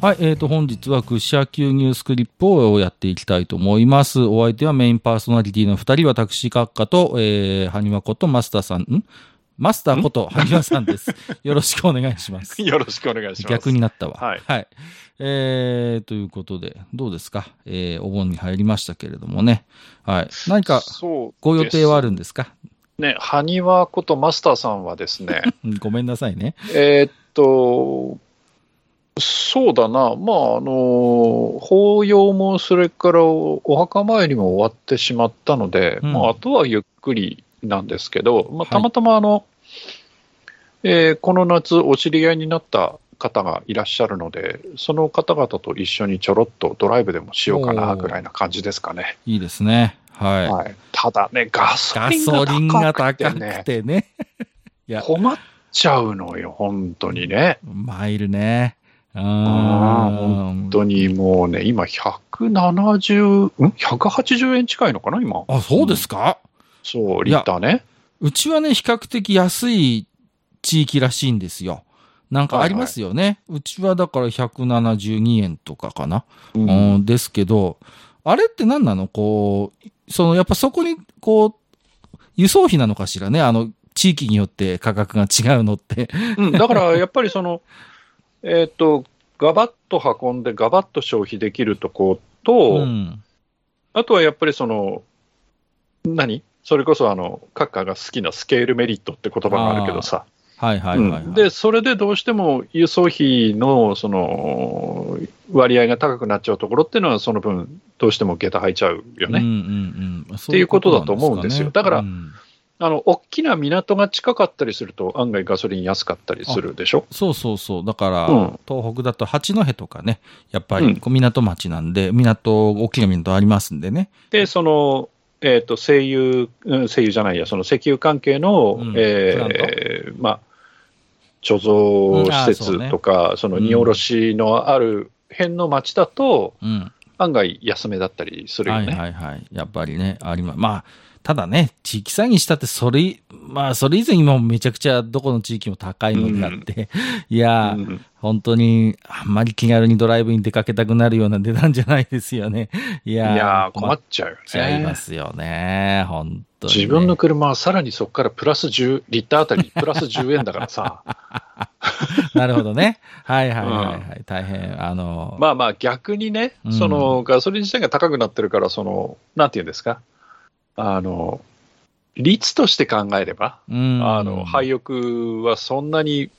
はい、えーと、本日はクシャ級ニュースクリップをやっていきたいと思います。お相手はメインパーソナリティの二人、私、閣下と、えー、ハニワことマスターさん、ん？マスターことハニワさんです。よろしくお願いします。よろしくお願いします。逆になったわ。はいはい。えー、ということで、どうですか？えー、お盆に入りましたけれどもね。はい。何かそうご予定はあるんですか？ね、ハニワことマスターさんはですね、う んごめんなさいね。えーっと、そうだな、まあ、あの、法要もそれからおお墓参りも終わってしまったので、うんまあ、あとはゆっくりなんですけど、まあ、はいたまたまあの、えーこの夏、お知り合いになった方がいらっしゃるので、その方々と一緒にちょろっとドライブでもしようかなぐらいな感じですかね。いいですね。はい。はい、ただね、ガソガリンがが高くててね。いや、困っちゃうのよ、本当にね。マイルね。うーんあー本当にもうね、今170、ん ?180 円近いのかな、今？あ、そうですか、そう、リッターね。うちはね、比較的安い地域らしいんですよ。なんかありますよね。うちはだから172円とかかな。ううん、ですけど、あれって何なの？こう、その、やっぱそこに、こう、輸送費なのかしらね？あの、地域によって価格が違うのって。うんだからやっぱりその、えっと、ガバッと運んで、ガバッと消費できるとこと、ん。あとはやっぱりその、何？それこそあの、閣下が好きなスケールメリットって言葉があるけどさ、はいはいはい、はい。うん。で、それでどうしても輸送費のその割合が高くなっちゃうところっていうのは、その分、どうしても下駄履いちゃうよね。うんうんうん。っていうことだと思うんですよ。だからうんあの大きな港が近かったりすると、案外ガソリン安かったりするでしょ？そうそうそう。だから、うん東北だと八戸とかね、やっぱうんり港町なんで、港、大きな港ありますんでね。で、その、えっ、と、石油、うん石油じゃないや、その石油関係の、うんえーまあ、貯蔵施うんあーそうね設とか、その荷下ろしのある辺の町だと、うん。案外安めだったりするよはいね。はいはい。やっぱりね、ありま、まあ、ただね、地域差にしたって、それ、まあ、それ以前にもめちゃくちゃどこの地域も高いのになって、いやー、うん本当に、あんまり気軽にドライブに出かけたくなるような値段じゃないですよね。いいやーやー、困っちゃうよね。ちゃいますよね。本当に、ね。自分の車はさらにそこからプラス10、リッターあたりプラス10円だからさ、なるほどね。はいはいはいはい。大変、あの、まあまあ逆にね、うんそのガソリン自体が高くなってるから、その、なんていうんですか、あの、率として考えれば、うんあの、廃屋はそんなに、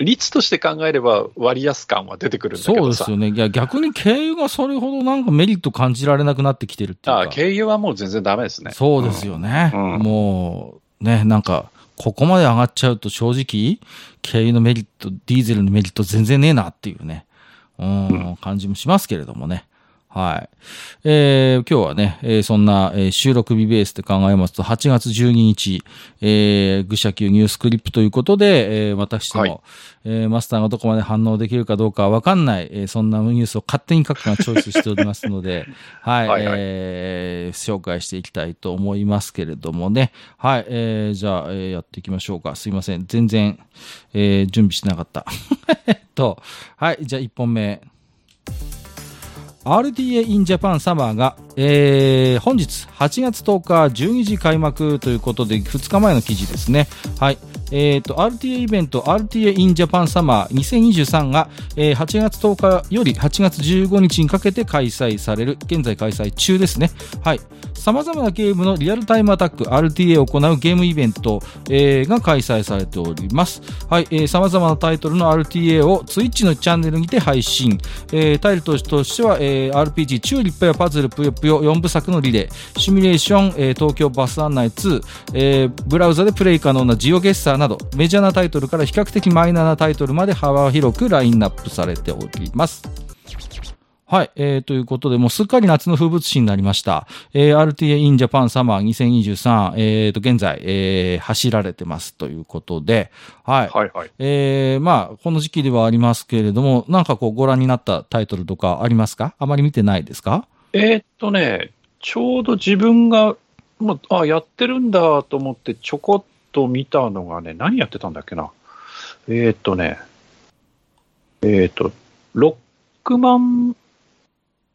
率として考えれば割安感は出てくるんだけそうですよ。ね。逆に軽油がそれほどなんかメリット感じられなくなってきてるっていうか。ああ、軽油はもう全然ダメですね。そうですよね。うんうんもう、ね、なんか、ここまで上がっちゃうと正直、軽油のメリット、ディーゼルのメリット全然ねえなっていうね、うん、感じもしますけれどもね。はい。えー今日はね、えーそんな、えー収録日ベースで考えますと、8月12日、えー、愚者級ニュースクリップということで、えー私ども、はいえーマスターがどこまで反応できるかどうかはわかんない、えーそんなニュースを勝手に書くがチョイスしておりますので、はい、はいはいえー紹介していきたいと思いますけれどもね。はい、えーじゃあ、えーやっていきましょうか。すいません。全然、えー準備してなかった。えっと、はい、じゃあ1本目。RTA in Japan Summer が、えー本日8月10日12時開幕ということで2日前の記事ですね。はい。えっ、と、RTA イベント RTA in Japan Summer 2023が、えー8月10日より8月15日にかけて開催される、現在開催中ですね。はい。様々なゲームのリアルタイムアタック RTA を行うゲームイベント、えーが開催されております。はい。えー様々なタイトルの RTA を Twitch のチャンネルにて配信。えータイルとしては、えー RPG チューリップやパズルぷよぷよ4部作のリレー、シミュレーション、えー東京バス案内2、えーブラウザでプレイ可能なジオゲッサーなど、メジャーなタイトルから比較的マイナーなタイトルまで幅広くラインナップされております。はい、えー、ということで、もうすっかり夏の風物詩になりました。えー、RTA in Japan Summer 2023、えーと、現在、えー、走られてますということで、はい。はいはい。えー、まあ、この時期ではありますけれども、なんかこう、ご覧になったタイトルとかありますか？あまり見てないですか？えーっとね、ちょうど自分が、まあ、あやってるんだと思ってちょこっと見たのがね、何やってたんだっけな？えーっとね、えーっと、ロックマン、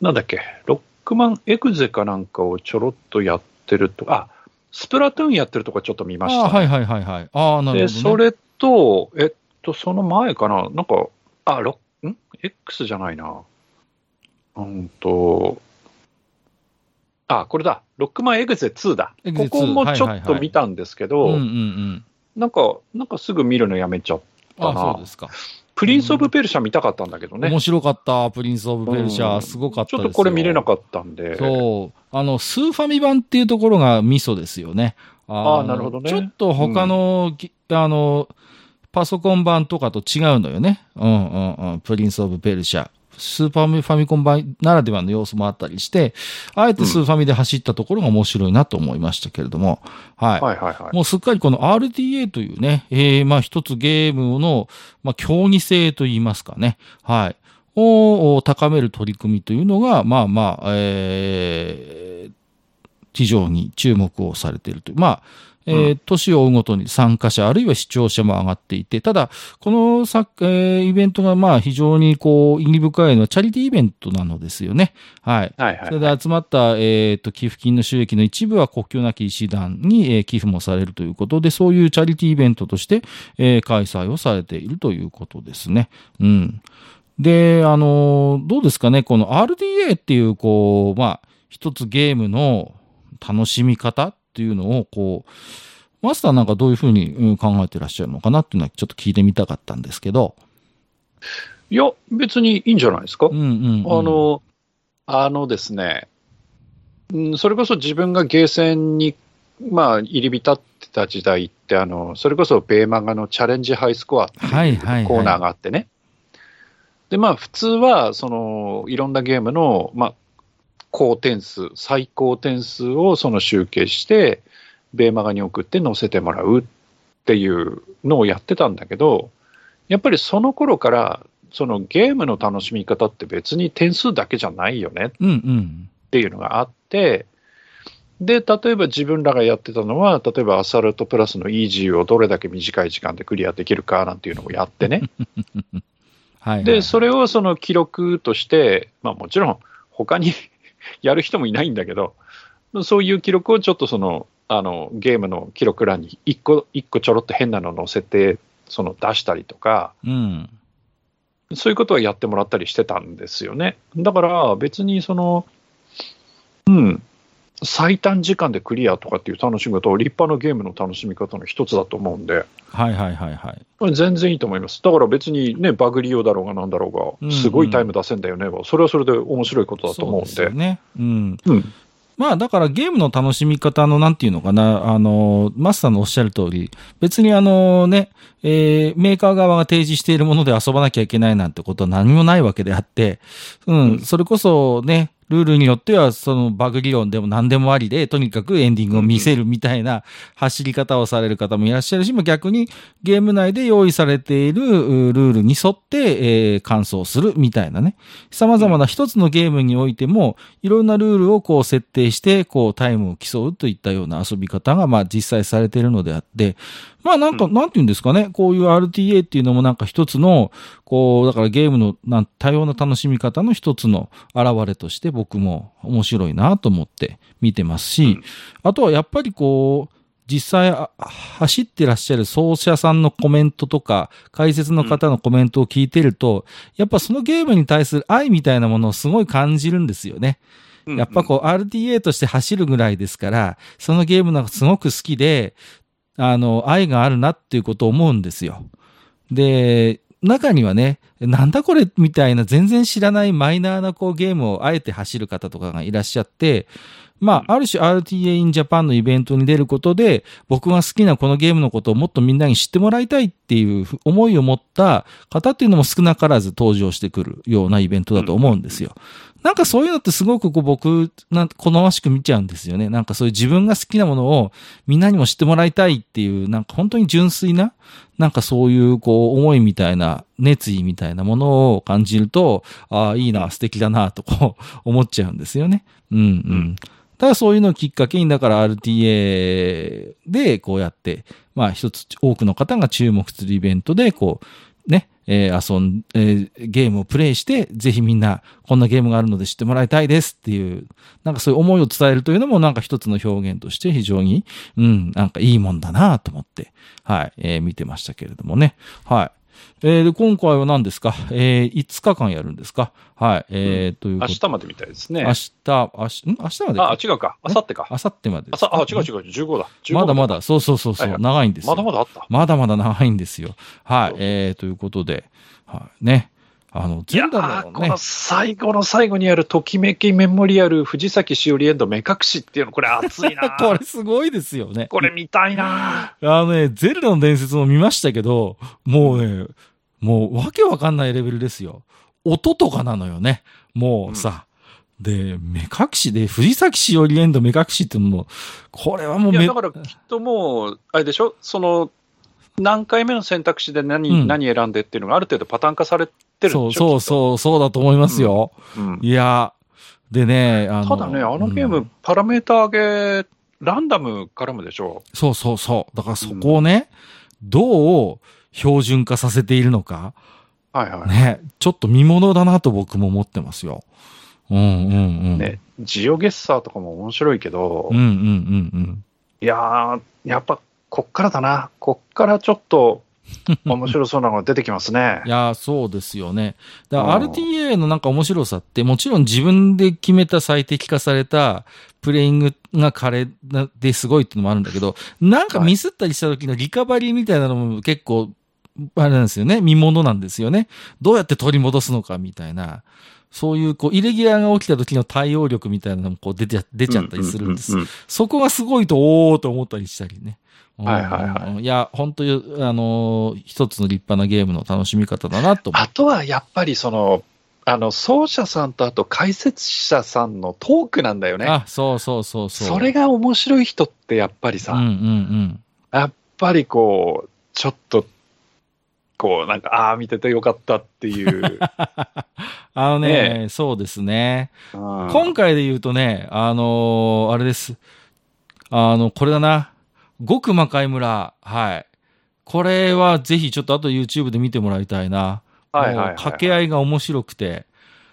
なんだっけ、ロックマンエグゼかなんかをちょろっとやってると、あ、スプラトゥーンやってるとこちょっと見ました、ね、あはいはいはいはい。ああ、なるほど、ね、で、それと、えっと、その前かな、なんか、あ、ロん ?X じゃないな。うんと、あ、これだ。ロックマンエグゼ2だ。ここもちょっと見たんですけど。なんか、なんかすぐ見るのやめちゃったあな。そうですか。プリンス・オブ・ペルシャ見たかったんだけどね。面白かった、プリンス・オブ・ペルシャすごかったですよ。ちょっとこれ見れなかったんで。そう。あの、スーファミ版っていうところがミソですよね。ああーなるほどねちょっと他の、ぎあの、パソコン版とかと違うのよね。うんうんうん。プリンス・オブ・ペルシャ。スーパーファミコン版ならではの要素もあったりして、あえてスーファミで走ったところが面白いなと思いましたけれども、はい。はいはいはい。もうすっかりこの RTA というね、えー、まあ一つゲームの、まあ競技性といいますかね、はい。を高める取り組みというのが、まあまあ、えー、非常に注目をされているという。まあ、えー年を追うごとに参加者あるいは視聴者も上がっていて、ただ、このさ、えーイベントがまあ非常にこう、意義深いのはチャリティーイベントなのですよね。はい。はいはいそれで集まった、えー、と寄付金の収益の一部は国境なき医師団に、えー寄付もされるということで、そういうチャリティーイベントとして、えー開催をされているということですね。うん。で、あのーどうですかね、この RDA っていう、こう、まあ、一つゲームの楽しみ方っていうのを、こう、マスターなんかどういうふうにうん考えてらっしゃるのかなっていうのはちょっと聞いてみたかったんですけど。いや、別にいいんじゃないですか。うんうん、うん。あ、の、あのですね、うんそれこそ自分がゲーセンに、まあ、入り浸ってた時代って、あの、それこそベーマガのチャレンジハイスコアってはいはい、はい。コーナーがあってね。で、まあ、普通は、その、いろんなゲームの、まあ、高点数、最高点数をその集計して、ベーマガに送って載せてもらうっていうのをやってたんだけど、やっぱりその頃から、そのゲームの楽しみ方って別に点数だけじゃないよねうんうん。っていうのがあって、で、例えば自分らがやってたのは、例えばアサルトプラスのイージーをどれだけ短い時間でクリアできるかなんていうのをやってね。はい、はい。で、それをその記録として、まあもちろん他にやる人もいないんだけど、そういう記録をちょっとその、あの、ゲームの記録欄に一個、一個ちょろっと変なの載せて、その出したりとか、うん。そういうことはやってもらったりしてたんですよね。だから別にその、うん、最短時間でクリアとかっていう楽しみ方は立派なゲームの楽しみ方の一つだと思うんで、はいはいはいはい。全然いいと思います。だから別にね、バグ利用だろうがなんだろううんが、すごいタイム出せんだよね、それはそれで面白いことだと思うんそうで。ですよね。うん。うん。まあだからゲームの楽しみ方のなんていうのかな、あの、マスターのおっしゃる通り、別にあのね、えーメーカー側が提示しているもので遊ばなきゃいけないなんてことは何もないわけであって、うん、うんそれこそね、ルールによってはそのバグ理論でも何でもありで、とにかくエンディングを見せるみたいな走り方をされる方もいらっしゃるし、まあ逆にゲーム内で用意されているうルールに沿って、えー、完走するみたいなね。様々な一つのゲームにおいても、いろんなルールをこう設定して、こうタイムを競うといったような遊び方が、まあ実際されているのであって、まあなんか、うんなんて言うんですかね、こういう RTA っていうのもなんか一つの、こう、だからゲームのなん多様な楽しみ方の一つの現れとして僕も面白いなと思って見てますし、うんあとはやっぱりこう、実際あ走ってらっしゃる奏者さんのコメントとか、解説の方のコメントを聞いてると、やっぱそのゲームに対する愛みたいなものをすごい感じるんですよね。やっぱこう RTA として走るぐらいですから、そのゲームがすごく好きで、あの、愛があるなっていうことを思うんですよ。で、中にはね、なんだこれみたいな全然知らないマイナーなこうゲームをあえて走る方とかがいらっしゃって、まあ、ある種 RTA in Japan のイベントに出ることで、僕が好きなこのゲームのことをもっとみんなに知ってもらいたいっていう思いを持った方っていうのも少なからず登場してくるようなイベントだと思うんですよ。なんかそういうのってすごくこう僕、なん好ましく見ちゃうんですよね。なんかそういう自分が好きなものをみんなにも知ってもらいたいっていう、なんか本当に純粋な、なんかそういうこう思いみたいな、熱意みたいなものを感じると、ああ、いいな、素敵だな、とこう 思っちゃうんですよね。うんうん。ただそういうのをきっかけに、だから RTA でこうやって、まあ一つ多くの方が注目するイベントで、こう、ね、えー遊ん、えーゲームをプレイして、ぜひみんな、こんなゲームがあるので知ってもらいたいですっていう、なんかそういう思いを伝えるというのも、なんか一つの表現として非常に、うん、なんかいいもんだなと思って、はい、えー見てましたけれどもね。はい。えーで、今回は何ですか？えー、5日間やるんですか？はい。えーという明日までみたいですね。明日、明日、ん？明日まであ、違うか。明後日か。明後日までですあ違う違う、15だ。15まだまだ、そうそうそうそう、はいはい長いんですよ。まだまだあった。まだまだ長いんですよ。はい。えー、ということで、はい。ね。あの、全だろうねーこの。最後の最後にあるときめきメモリアル藤崎しおりエンド目隠しっていうの、これ熱いな これすごいですよね。これ見たいなあのね、ゼルダの伝説も見ましたけど、もうね、もうわけわかんないレベルですよ。音とかなのよね。もうさ。で、目隠しで、藤崎しおりエンド目隠しってもう、これはもういや、めだからきっともう、あれでしょ？その、何回目の選択肢で何、うん何選んでっていうのがある程度パターン化されてるんそうそうそう、そうだと思いますよ。う。うんいや、でね、あのただね、あのゲーム、うんパラメータ上げ、ランダム絡むでしょそうそうそう。だからそこをね、どう標準化させているのか、はいはい。ね、ちょっと見物だなと僕も思ってますよ。うんうんうん。ね、ジオゲッサーとかも面白いけど、うんうんうんうん。いやー、やっぱこっからだな。こっからちょっと 面白そうなのが出てきますねい。やー、そうですよね。だからうん RTA のなんか面白さって、もちろん自分で決めた最適化されたプレイングが彼ですごいっていうのもあるんだけど、なんかミスったりした時のリカバリーみたいなのも結構、あれなんですよね。見物なんですよね。どうやって取り戻すのかみたいな。そういう、こう、イレギュラーが起きた時の対応力みたいなのもこう出て、出ちゃったりするんです。そこがすごいと、おーと思ったりしたりね。はいはいはいうんいや、本当に、あのー一つの立派なゲームの楽しみ方だなと思あとはやっぱりその、あの、奏者さんとあと解説者さんのトークなんだよね。あ、そうそうそうそう。それが面白い人ってやっぱりさ、うんうんうん。やっぱりこう、ちょっと、こう、なんか、ああ、見ててよかったっていう。あのね、ねそうですね。うん今回で言うとね、あのーあれです。あの、これだな。極魔界村。はい。これはぜひちょっと後 YouTube で見てもらいたいな。はいはいはいもう掛け合いが面白くて。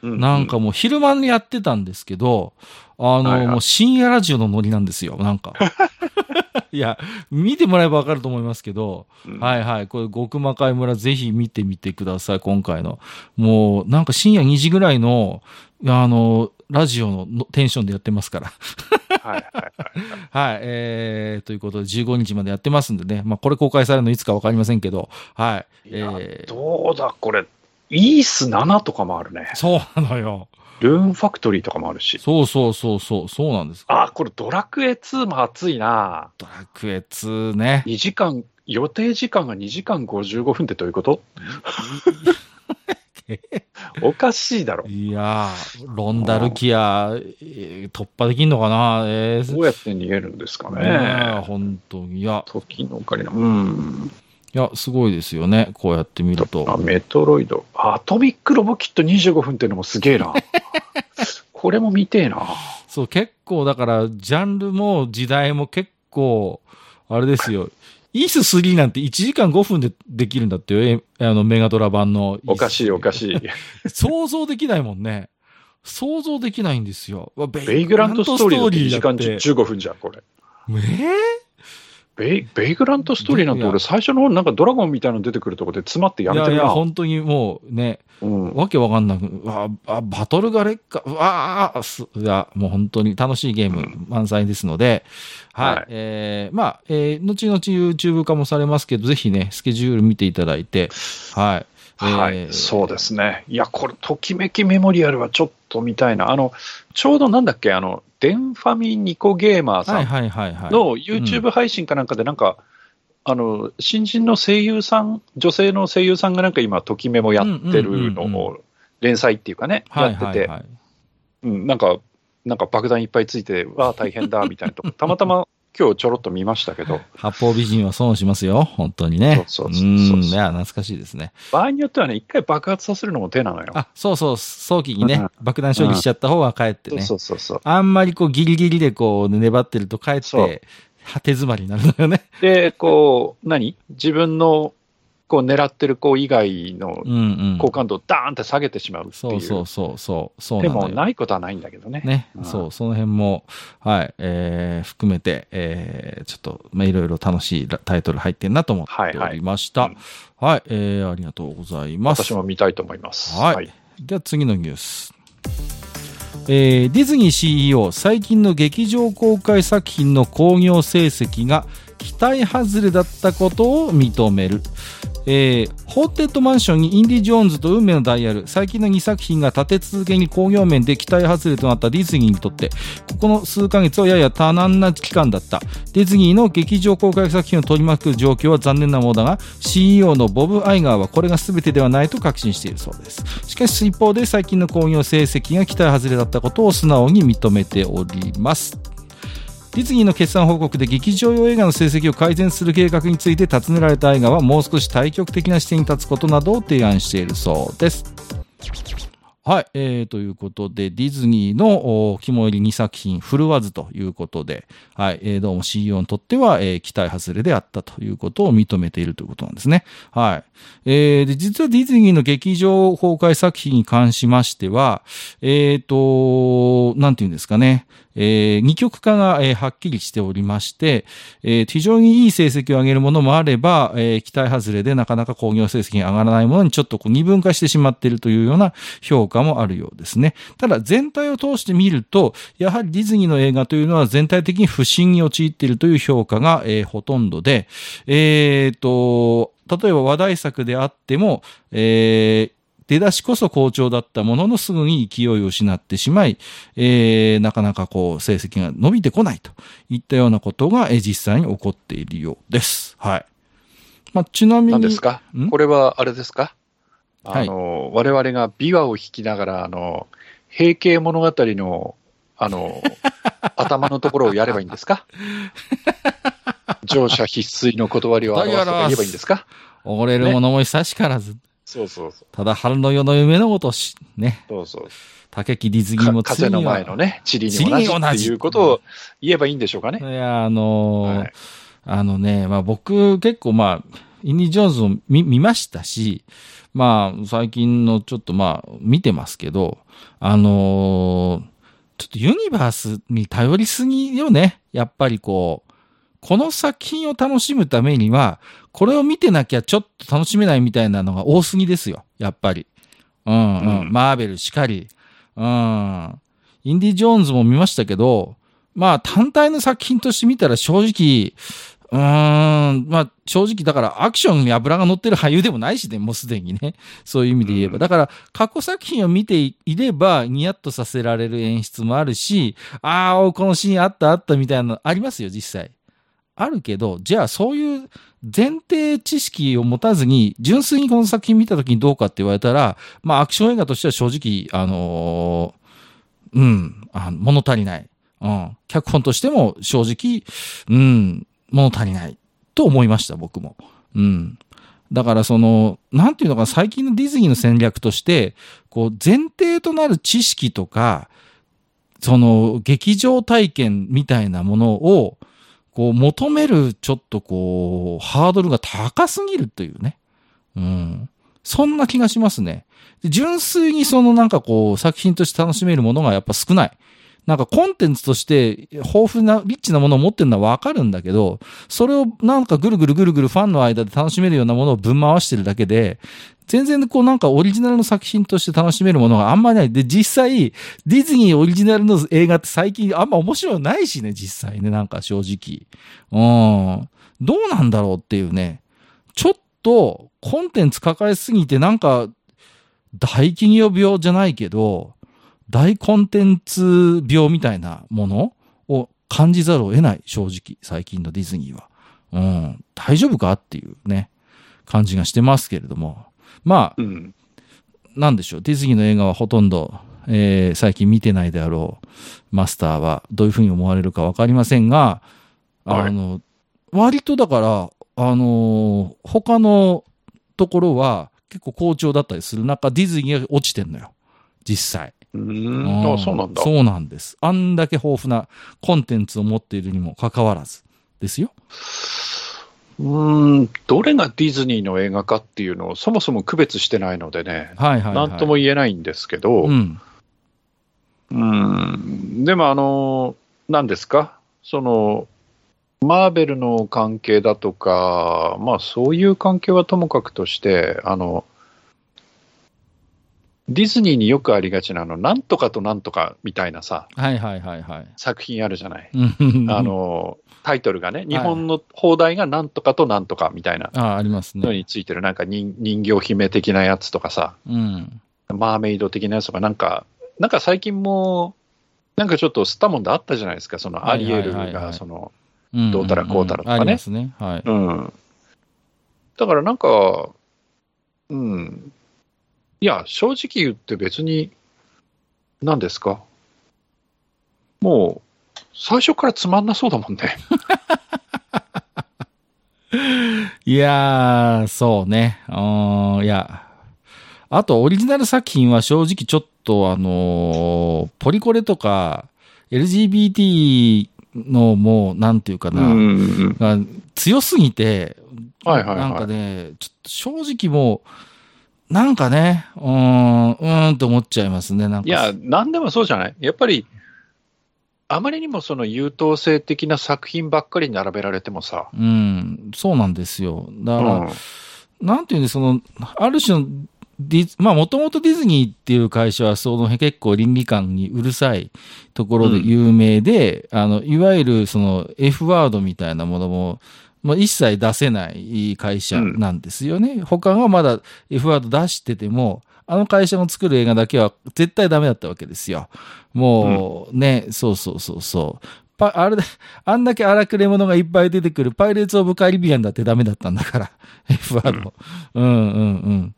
うなんかもう昼間にやってたんですけど、あの、はいはいもう深夜ラジオのノリなんですよ、なんか。いや、見てもらえばわかると思いますけど、うんはいはい、これ、極魔界村ぜひ見てみてください、今回の。もう、なんか深夜2時ぐらいの、あの、ラジオののテンションでやってますから。はいはいえー、ということで15日までやってますんでね、まあこれ公開されるのいつかわかりませんけど、はい。いやえー、どうだ、これ、イース7とかもあるね。そうなのよ。ルーンファクトリーとかもあるし。そうそうそうそう、そうなんです。あ、これドラクエ2も熱いな。ドラクエ2ね。2時間、予定時間が2時間55分ってどういうこと？おかしいだろ。いやー、ロンダルキア、えー突破できんのかな？えー、どうやって逃げるんですかねえね。本当に。いや、時のオカリナ。うん。いや、すごいですよね。こうやって見るあ、と。メトロイド。アトミックロボキット25分っていうのもすげえな。これも見てえな。そう、結構、だから、ジャンルも時代も結構、あれですよ。イース3なんて1時間5分でできるんだってよ。えあの、メガドラ版の。おかしいおかしい。想像できないもんね。想像できないんですよ。ベベイグラントストーリーだって2時間だって15分じゃん、これ。えー？ベイベイグラントストーリーなんて俺最初の方なんかドラゴンみたいなの出てくるとこで詰まってやめてるな。いやいや、本当にもうね、うん、わけわかんなく、うわあ、バトルが劣化、うわあ、すいや、もう本当に楽しいゲーム満載ですので、はい。はいえー、まあ、えー、後々 YouTube 化もされますけど、ぜひね、スケジュール見ていただいて、はい。はい、えーそうですね。いや、これ、ときめきメモリアルはちょっと見たいな。あの、ちょうどなんだっけ、あの、デンファミニコゲーマーさはいん。の YouTube 配信かなんかで、なんか、あの、新人の声優さん、女性の声優さんがなんか今、ときメモやってるのを、連載っていうかね、はいやってて、なんか、なんか爆弾いっぱいついて、わあ、大変だ、みたいなとこ、たまたま今日ちょろっと見ましたけど、八方美人は損しますよ。本当にね。そうそうそう。いや、懐かしいですね。場合によってはね、一回爆発させるのも手なのよ。あ、そうそう、早期にね、うん爆弾処理しちゃった方がかえってね。そうそうそう。あんまりこうギリギリでこう粘ってるとかえって、果て詰まりになるのよね。で、こう、何？自分のこう狙ってる子以外の。好感度をダーンって下げてしまうっていう。そうそうそうそう。そうでもないことはないんだけどね。ね、うんそう、その辺も、はい、えー、含めて、えー、ちょっと、まあ、いろいろ楽しいタイトル入ってんなと思っておりました。はい、はいえー、ありがとうございます。私も見たいと思います。はいでは次のニュース。えーディズニー CEO 最近の劇場公開作品の興行成績が期待外れだったことを認める、えーホーテッドマンションにインディ・ジョーンズと運命のダイヤル。最近の2作品が立て続けに興行面で期待外れとなったディズニーにとってここの数ヶ月はやや多難な期間だった。ディズニーの劇場公開作品を取り巻く状況は残念なものだが CEO のボブ・アイガーはこれが全てではないと確信しているそうです。しかし一方で最近の興行成績が期待外れだったことを素直に認めております。ディズニーの決算報告で劇場用映画の成績を改善する計画について尋ねられた映画はもう少し対極的な視点に立つことなどを提案しているそうです。はい、えー、ということで、ディズニーの肝入り2作品、振るわずということで、はい、えーどうも CEO にとっては、えー期待外れであったということを認めているということなんですね。はい。えーで、実はディズニーの劇場公開作品に関しましては、えっ、と、なんていうんですかね、えー二極化が、えーはっきりしておりまして、えー非常にいい成績を上げるものもあれば、えー期待外れでなかなか工業成績が上がらないものにちょっとこう二分化してしまっているというような評価もあるようですね。ただ全体を通して見ると、やはりディズニーの映画というのは全体的に不振に陥っているという評価が、えーほとんどで、えーと、例えば話題作であっても、えー出だしこそ好調だったもののすぐに勢いを失ってしまい、えーなかなかこう成績が伸びてこないといったようなことが、えー実際に起こっているようです。はい。まあ、ちなみに。何ですか？ん？これはあれですか？はいあの、我々が琵琶を弾きながら、あの、平家物語の、あの、頭のところをやればいいんですか？乗車必須の断りを表すとか言えばいいんですか？おごれる者も久しからず。そうそうそう。ただ春の夜の夢のごとし、ね。そうそう。竹木ディズニーもか風の前のね、地理に同じっていうことを言えばいいんでしょうかね。いや、あのーはいあのね、まあ僕結構まあ、インディ・ジョーンズを見見ましたし、まあ最近のちょっとまあ見てますけど、あのーちょっとユニバースに頼りすぎよね。やっぱりこう、この作品を楽しむためには、これを見てなきゃちょっと楽しめないみたいなのが多すぎですよ。やっぱり。うんうん。うんマーベルしかり。うん。インディ・ジョーンズも見ましたけど、まあ単体の作品として見たら正直、うーん、まあ正直だからアクションに油が乗ってる俳優でもないしね、もうすでにね。そういう意味で言えば。うんだから過去作品を見ていればニヤッとさせられる演出もあるし、ああ、このシーンあったあったみたいなのありますよ、実際。あるけど、じゃあそういう前提知識を持たずに、純粋にこの作品見た時にどうかって言われたら、まあアクション映画としては正直、あのーうん、あ物足りない。うん。脚本としても正直、うん、物足りない。と思いました、僕も。うん。だからその、なんていうのか、最近のディズニーの戦略として、こう、前提となる知識とか、その、劇場体験みたいなものを、こう、求める、ちょっとこう、ハードルが高すぎるというね。うん。そんな気がしますね。で純粋にそのなんかこう、作品として楽しめるものがやっぱ少ない。なんかコンテンツとして豊富な、リッチなものを持ってるのはわかるんだけど、それをなんかぐるぐるぐるぐるファンの間で楽しめるようなものをぶん回してるだけで、全然こうなんかオリジナルの作品として楽しめるものがあんまりない。で、実際、ディズニーオリジナルの映画って最近あんま面白いないしね、実際ね、なんか正直。うん。どうなんだろうっていうね。ちょっとコンテンツ抱えすぎてなんか大企業病じゃないけど、大コンテンツ病みたいなものを感じざるを得ない、正直、最近のディズニーは。うん、大丈夫かっていうね、感じがしてますけれども。まあ、うん。なんでしょう、ディズニーの映画はほとんど、えー最近見てないであろうマスターはどういうふうに思われるかわかりませんが、はい、割とだから、あのー他のところは結構好調だったりする中、ディズニーが落ちてんのよ。実際。う。うんあ、そうなんだ。そうなんです。あんだけ豊富なコンテンツを持っているにもかかわらずですよ。うーん、どれがディズニーの映画かっていうのをそもそも区別してないのでね、はいはい、はい。なんとも言えないんですけど、うん。うん、でもあの、何ですか、その、マーベルの関係だとか、まあそういう関係はともかくとして、あの、ディズニーによくありがちなの、なんとかとなんとかみたいなさ、はいはいはいはい。作品あるじゃない。うんあ、の、タイトルがね、日本の放題がなんとかとなんとかみたいなあありますのね。についてる、なんか人人形姫的なやつとかさ、うん。マーメイド的なやつとか、なんか、なんか最近も、なんかちょっと吸ったもんであったじゃないですか、そのアリエルが、その、うんどうたらこうたらとかねありますね。はい。うん。だからなんか、うん。いや、正直言って別に、何ですか？もう、最初からつまんなそうだもんね。いやー、そうね。うん、いや。あと、オリジナル作品は正直ちょっと、あのーポリコレとか、LGBT のもう、なんていうかな、ん。が強すぎて、はいはいはいなんかね、ちょっと正直もう、なんかね、うーん、うーんって思っちゃいますね。なんかいや、なんでもそうじゃないやっぱり、あまりにもその優等生的な作品ばっかり並べられてもさ、うん、そうなんですよ。だから、うんなんていうんで、その、ある種のディズ、まあ、もともとディズニーっていう会社は、その結構倫理観にうるさいところで有名で、あの、いわゆるその F ワードみたいなものも、まあ、一切出せない会社なんですよね。他がまだ F ワード出してても、あの会社の作る映画だけは絶対ダメだったわけですよ。もう、ね、そうそうそうそう。パあれだ、あんだけ荒くれ者がいっぱい出てくるパイレーツ・オブ・カリビアンだってダメだったんだから。F ワード。うんうんうん。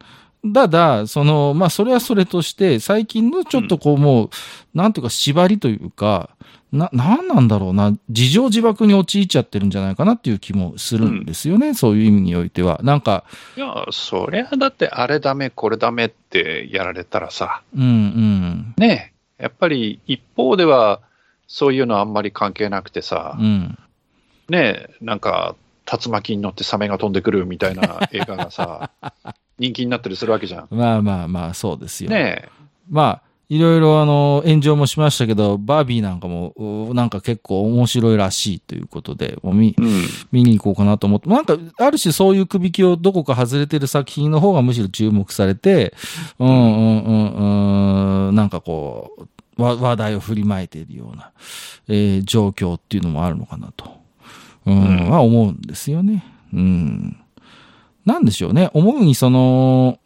ただ、その、まあ、それはそれとして、最近のちょっとこう、もう、なんていうか、縛りというか、な、なんなんだろうな、自情自爆に陥っちゃってるんじゃないかなっていう気もするんですよね、そういう意味においては。なんか、いや、そりゃだってあれダメ、これダメってやられたらさ、うんうん、ねえやっぱり一方では、そういうのあんまり関係なくてさ、うん。ねえなんか、竜巻に乗ってサメが飛んでくるみたいな 映画がさ、人気になったりするわけじゃん。まあまあまあ、そうですよ。ねまあ、いろいろあの、炎上もしましたけど、バービーなんかも、うなんか結構面白いらしいということで、もう見、え。うん。見に行こうかなと思って、なんか、ある種そういう首引きをどこか外れてる作品の方がむしろ注目されて、うんうんうんうん、なんかこう、わ話題を振りまいているような、えー状況っていうのもあるのかなと、うん、うんは思うんですよね。うん。なんでしょうね。思うにその、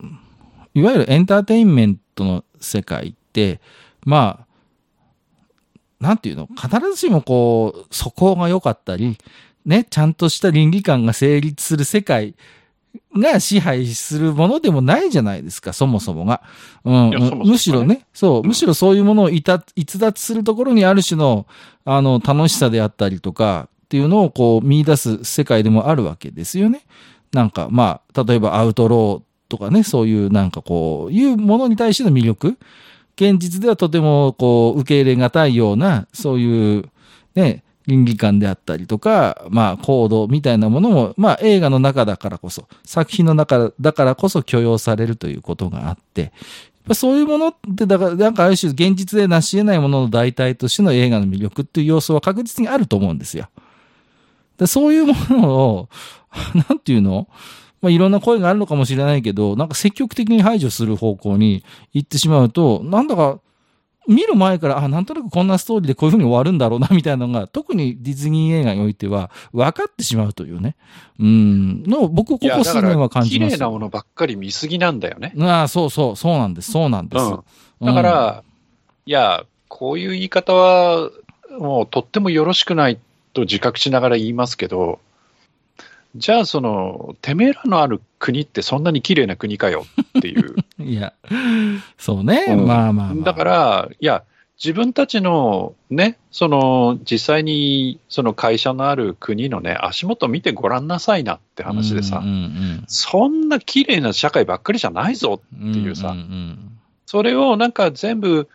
いわゆるエンターテインメントの世界って、まあ、なんていうの？必ずしもこう、素行が良かったり、ね、ちゃんとした倫理観が成立する世界が支配するものでもないじゃないですか、そもそもが。うん、ねむしろね、そう、うんむしろそういうものをいた逸脱するところにある種の、あの、楽しさであったりとか、っていうのをこう見出す世界でもあるわけですよね。なんか、まあ、例えばアウトローとかね、そういうなんかこう、いうものに対しての魅力。現実ではとてもこう、受け入れがたいような、そういう、ね、倫理観であったりとか、まあ、行動みたいなものも、まあ、映画の中だからこそ、作品の中だからこそ許容されるということがあって、そういうものって、だから、なんかある種現実で成し得ないものの代替としての映画の魅力っていう要素は確実にあると思うんですよ。でそういうものを、なんていうの？まあ、いろんな声があるのかもしれないけど、なんか積極的に排除する方向に行ってしまうと、なんだか、見る前から、あ、なんとなくこんなストーリーでこういう風に終わるんだろうな、みたいなのが、特にディズニー映画においては、分かってしまうというね。うん、の、僕、ここ数年は感じます。綺麗なものばっかり見すぎなんだよね。ああ、そうそう、そうなんです、そうなんです。うんだから、いや、こういう言い方は、もうとってもよろしくないと自覚しながら言いますけど、じゃあ、その、てめえらのある国ってそんなに綺麗な国かよっていう。うん、いや、そうね、うんまあまあまあ。だから、いや、自分たちのね、その、実際にその会社のある国のね、足元見てごらんなさいなって話でさ、うんうんそんな綺麗な社会ばっかりじゃないぞうん、っていうさんんそれをなんか全部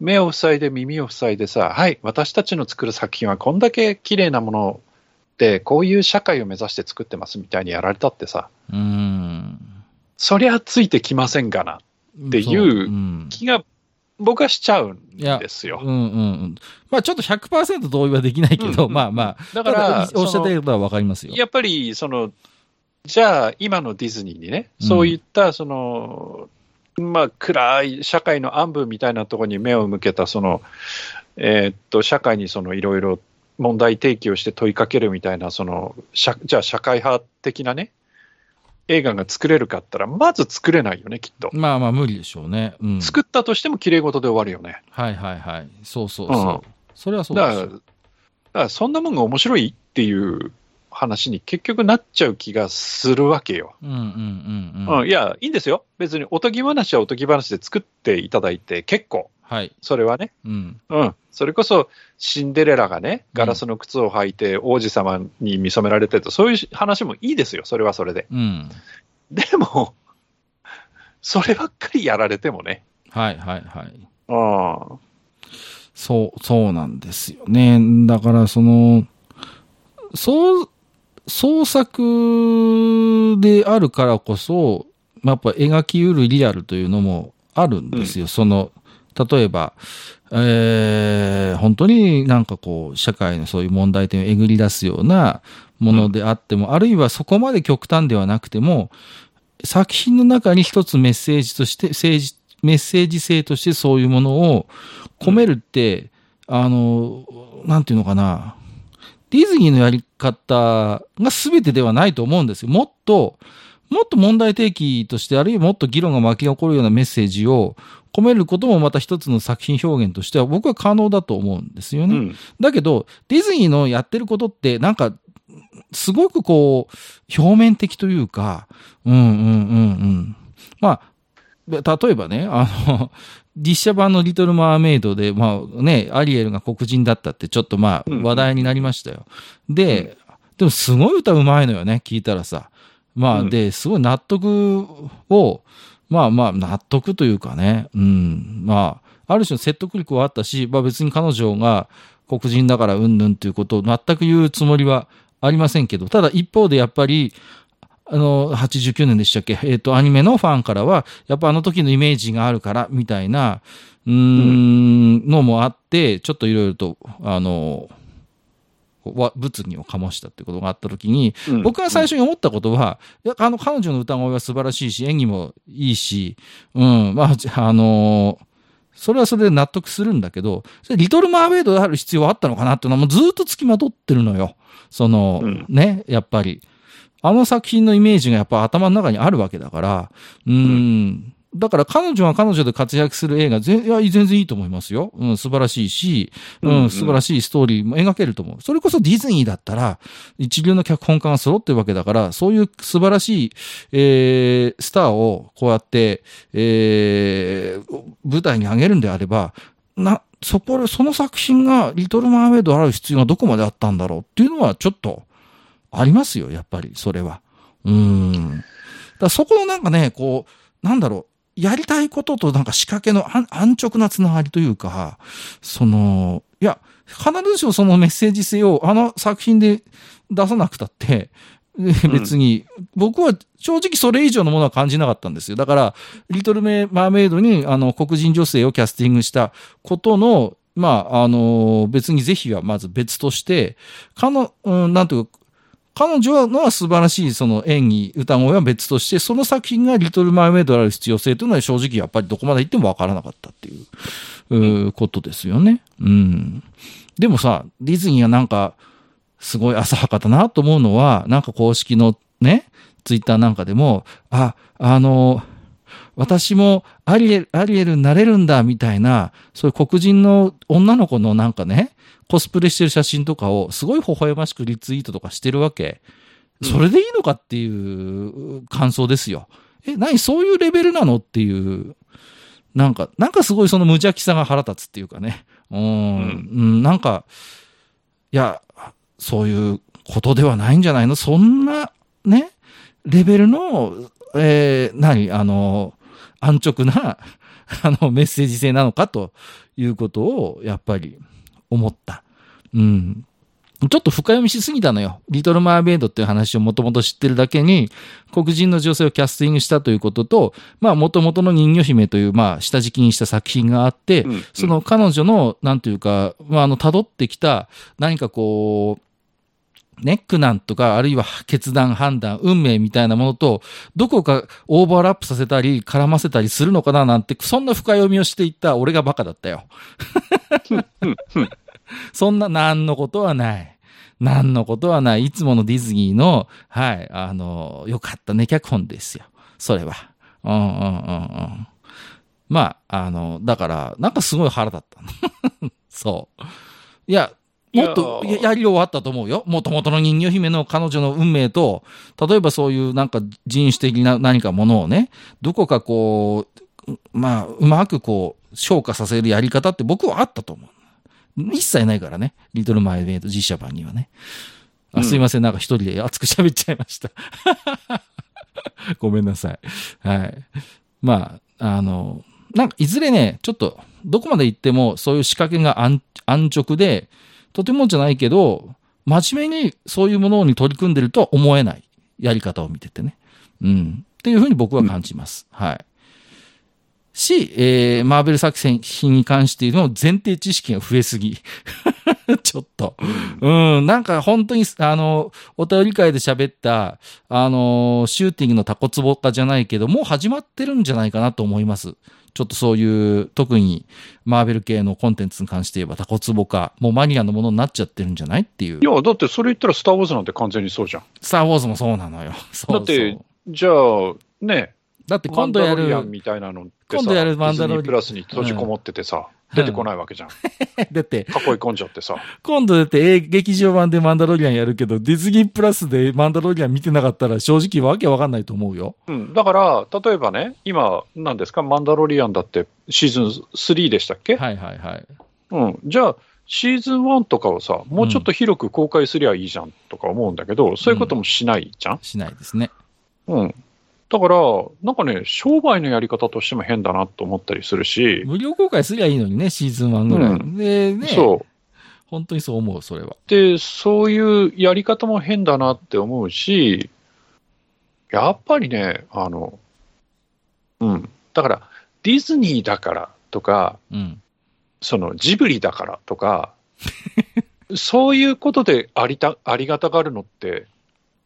目を塞いで耳を塞いでさ、はい、私たちの作る作品はこんだけ綺麗なものって、こういう社会を目指して作ってますみたいにやられたってさ、うん。そりゃついてきませんがな、っていう気が僕はしちゃうんですよ。うんうんうん。まあちょっと100%同意はできないけど、うんまあまあ、だから、おっしゃってることはわかりますよ。やっぱり、その、じゃあ、今のディズニーにね、そういった、その、まあ、暗い社会の暗部みたいなところに目を向けた、その、えーっと、社会にそのいろいろ問題提起をして問いかけるみたいな、その、社じゃあ社会派的なね、映画が作れるかったら、まず作れないよね、きっと。まあまあ無理でしょうね。うん。作ったとしても綺麗事で終わるよね。はいはいはい。そうそうそう。うんそれはそうだから、ですよ。だからそんなもんが面白いっていう話に結局なっちゃう気がするわけよ。うんうんうんうん。うん、いや、いいんですよ。別におとぎ話はおとぎ話で作っていただいて結構。はい。それはね。うん。うん。それこそ、シンデレラがね、ガラスの靴を履いて王子様に見初められてると、そういう話もいいですよ。それはそれで。うん。でも、そればっかりやられてもね。はいはいはい。うん。そう、そうなんですよね。だから、その、そう、創作であるからこそ、まあやっぱ描きうるリアルというのもあるんですよ。その、例えば、えー、本当になんかこう、社会のそういう問題点をえぐり出すようなものであっても、あるいはそこまで極端ではなくても、作品の中に一つメッセージとして、政治、メッセージ性としてそういうものを込めるって、あの、なんていうのかな。ディズニーのやり方が全てではないと思うんですよ。もっと、もっと問題提起として、あるいはもっと議論が巻き起こるようなメッセージを込めることもまた一つの作品表現としては僕は可能だと思うんですよね。うん。だけど、ディズニーのやってることって、なんか、すごくこう、表面的というか、うんうんうんうん。まあ、で例えばね、あの、実写版のリトル・マーメイドで、まあね、アリエルが黒人だったってちょっとまあうん話題になりましたよ。で、でもすごい歌うまいのよね、聞いたらさ。まあ、うん。で、すごい納得を、まあまあ、納得というかね、うん、まあ、ある種の説得力はあったし、まあ別に彼女が黒人だからうんぬんということを全く言うつもりはありませんけど、ただ一方でやっぱり、あの、89年でしたっけ？えっ、と、アニメのファンからは、やっぱあの時のイメージがあるから、みたいな、うーん、のもあって、ちょっといろいろと、あの、わ物議を醸したってことがあった時に、うん僕が最初に思ったことは、いや、あの、彼女の歌声は素晴らしいし、演技もいいし、うん、まあ、じあのそれはそれで納得するんだけど、それリトル・マーメイドである必要はあったのかなっていうのはもうずっと付きまとってるのよ。その、うんね、やっぱり。あの作品のイメージがやっぱ頭の中にあるわけだから、うん。だから彼女は彼女で活躍する映画、ぜいや全然いいと思いますよ。うん、素晴らしいし、ううんうんん、素晴らしいストーリーも描けると思う。それこそディズニーだったら、一流の脚本家が揃ってるわけだから、そういう素晴らしい、えー、スターをこうやって、えー、舞台に上げるんであれば、な、そこで、その作品が、リトル・マーメイドある必要がどこまであったんだろうっていうのは、ちょっと、ありますよ、やっぱり、それは。うん。だそこのなんかね、こう、なんだろう、やりたいこととなんか仕掛けの安安直なつながりというか、その、いや、必ずしもそのメッセージ性をあの作品で出さなくたって、え別に、僕は正直それ以上のものは感じなかったんですよ。だから、リトルメ・マーメイドにあの黒人女性をキャスティングしたことの、まあ、あの、別に是非はまず別として、かの、うん、なんていうか、彼女のは素晴らしいその演技、歌声は別として、その作品がリトル・マーメイドである必要性というのは正直やっぱりどこまで行ってもわからなかったっていう、うーことですよね。うん。でもさ、ディズニーはなんか、すごい浅はかだなと思うのは、なんか公式のね、ツイッターなんかでも、あ、あの、私もアリエル、アリエルになれるんだ、みたいな、そういう黒人の女の子のなんかね、コスプレしてる写真とかをすごい微笑ましくリツイートとかしてるわけ。それでいいのかっていう感想ですよ。え、何？そういうレベルなのっていう、なんか、なんかすごいその無邪気さが腹立つっていうかね。うん、うん、なんか、いや、そういうことではないんじゃないの？そんな、ね、レベルの、えー、何？あの、安直な、あの、メッセージ性なのかということを、やっぱり思った。うん。ちょっと深読みしすぎたのよ。リトル・マーメイドっていう話をもともと知ってるだけに、黒人の女性をキャスティングしたということと、まあ、もともとの人魚姫という、まあ、下敷きにした作品があって、うんその彼女の、なんというか、まあ、あの、辿ってきた、何かこう、ネックなんとか、あるいは決断、判断、運命みたいなものと、どこかオーバーラップさせたり、絡ませたりするのかななんて、そんな深読みをしていった俺がバカだったよ。そんな、なんのことはない。なんのことはない。いつものディズニーの、はい、あの、よかったね、脚本ですよ。それは。うんうんうんうん。まあ、あの、だから、なんかすごい腹だったの。そう。いや、もっとやり終わったと思うよ。もともとの人魚姫の彼女の運命と、例えばそういうなんか人種的な何かものをね、どこかこう、まあ、うまくこう、消化させるやり方って僕はあったと思う。一切ないからね。リトルマイメイド実写版にはね。あうんすいません。なんか一人で熱く喋っちゃいました。ごめんなさい。はい。まあ、あの、なんかいずれね、ちょっと、どこまで行ってもそういう仕掛けが安安直で、とてもじゃないけど、真面目にそういうものに取り組んでるとは思えないやり方を見ててね。うん。っていうふうに僕は感じます。はい。し、えー、マーベル作品に関しての前提知識が増えすぎ。ちょっと。うん、なんか本当に、あの、お便り会で喋った、あの、シューティングのタコツボ化じゃないけど、もう始まってるんじゃないかなと思います。ちょっとそういう、特にマーベル系のコンテンツに関して言えばタコツボ化、もうマニアのものになっちゃってるんじゃないっていうい。や、だってそれ言ったらスター・ウォーズなんて完全にそうじゃん。スター・ウォーズもそうなのよ。そうそうだって、じゃあ、ね、だって今度やる、みたいなのってさ、今度やるマンダロリアンディズニープラスに閉じこもっててさ、うん出てこないわけじゃん。だって、囲い込んじゃってさ。今度だって映劇場版でマンダロリアンやるけど、ディズニープラスでマンダロリアン見てなかったら正直わけわかんないと思うよ。うん、だから、例えばね、今、なんですか、マンダロリアンだってシーズン3でしたっけ、はいはいはい。うん、じゃあ、シーズン1とかをさ、もうちょっと広く公開すりゃいいじゃんとか思うんだけど、そういうこともしないじゃん。しないですね。うん。だから、なんかね、商売のやり方としても変だなと思ったりするし、無料公開すりゃいいのにね、シーズン1ぐらい。うんでね、そう。本当にそう思う、それは。で、そういうやり方も変だなって思うし、やっぱりね、あの、うん。だから、ディズニーだからとか、うん。そのジブリだからとか、そういうことでありた、ありがたがるのって、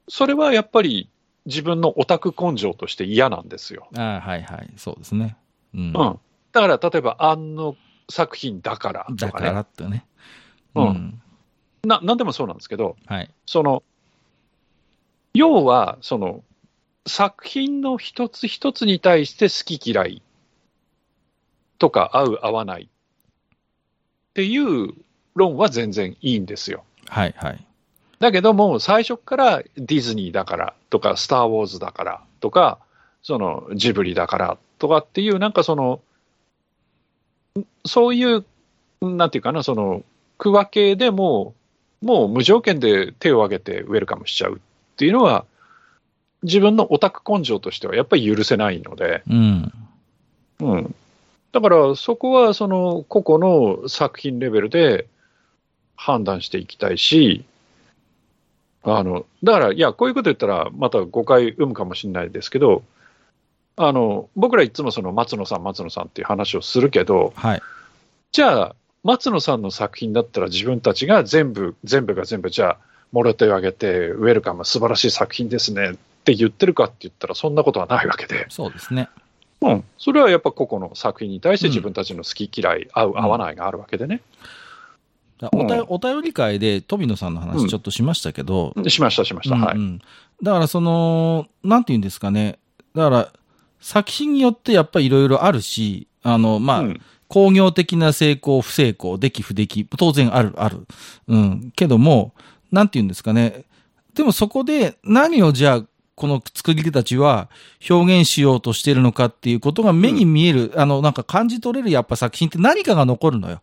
それはやっぱり自分のオタク根性として嫌なんですよ。ああ、はいはい。そうですね。うん。うん。だから、例えば、あの作品だからとだかかね。らってね。うんな、なんでもそうなんですけど、はい。その、要は、その、作品の一つ一つに対して好き嫌いとか合う合わないっていう論は全然いいんですよ。はいはい。だけども、最初からディズニーだからとか、スター・ウォーズだからとか、そのジブリだからとかっていう、なんかその、そういう、なんていうかな、その、区分けでもう、もう無条件で手を挙げてウェルカムしちゃうっていうのは、自分のオタク根性としてはやっぱり許せないので、うん。うん。だからそこはその個々の作品レベルで判断していきたいし、あの、だから、いや、こういうこと言ったらまた誤解生むかもしれないですけど、あの、僕らいつもその松野さん、松野さんっていう話をするけど、はい。じゃあ、松野さんの作品だったら自分たちが全部、全部が全部、じゃあ、もろ手を挙げて、ウェルカム、素晴らしい作品ですねって言ってるかって言ったら、そんなことはないわけで。そうですね。うん、それはやっぱ個々の作品に対して自分たちの好き嫌い、合う、合わないがあるわけでね。だおたうんお便り会で富野さんの話ちょっとしましたけど、しました、しました。はい。うんうんだからその、なんて言うんですかね。だから、作品によってやっぱりいろいろあるし、あの、まあ、うん工業的な成功、不成功、出来不出来、当然ある、ある。うん。けども、なんて言うんですかね。でもそこで何をじゃあ、この作り手たちは表現しようとしてるのかっていうことが目に見える、あの、なんか感じ取れるやっぱ作品って何かが残るのよ。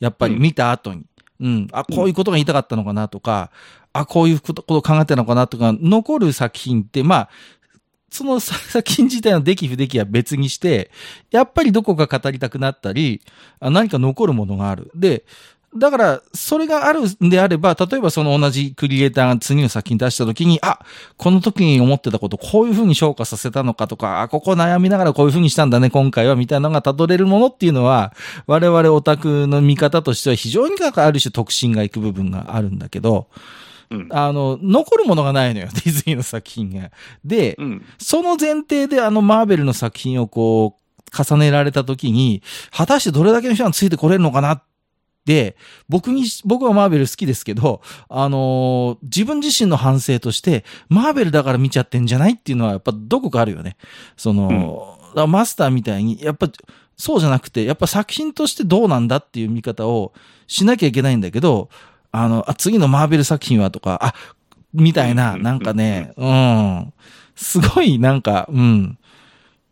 やっぱり見た後に。うん。あ、こういうことが言いたかったのかなとか、あ、こういうことを考えてたのかなとか、残る作品って、まあ、その作品自体の出来不出来は別にして、やっぱりどこか語りたくなったり、あ何か残るものがある。で、だから、それがあるんであれば、例えばその同じクリエイターが次の作品出した時に、あ、この時に思ってたこと、こういう風に消化させたのかとか、あ、ここ悩みながらこういう風にしたんだね、今回は、みたいなのが辿れるものっていうのは、我々オタクの見方としては非常にある種特進がいく部分があるんだけど、うん。あの、残るものがないのよ、ディズニーの作品が。で、うん。その前提であのマーベルの作品をこう、重ねられた時に、果たしてどれだけの人がついてこれるのかなって、僕に、僕はマーベル好きですけど、あのー自分自身の反省として、マーベルだから見ちゃってんじゃないっていうのはやっぱどこかあるよね。その、だからマスターみたいに、やっぱ、そうじゃなくて、やっぱ作品としてどうなんだっていう見方をしなきゃいけないんだけど、あの、あ、次のマーベル作品はとか、あ、みたいな、うんなんかね、うん。すごいなんか、うん。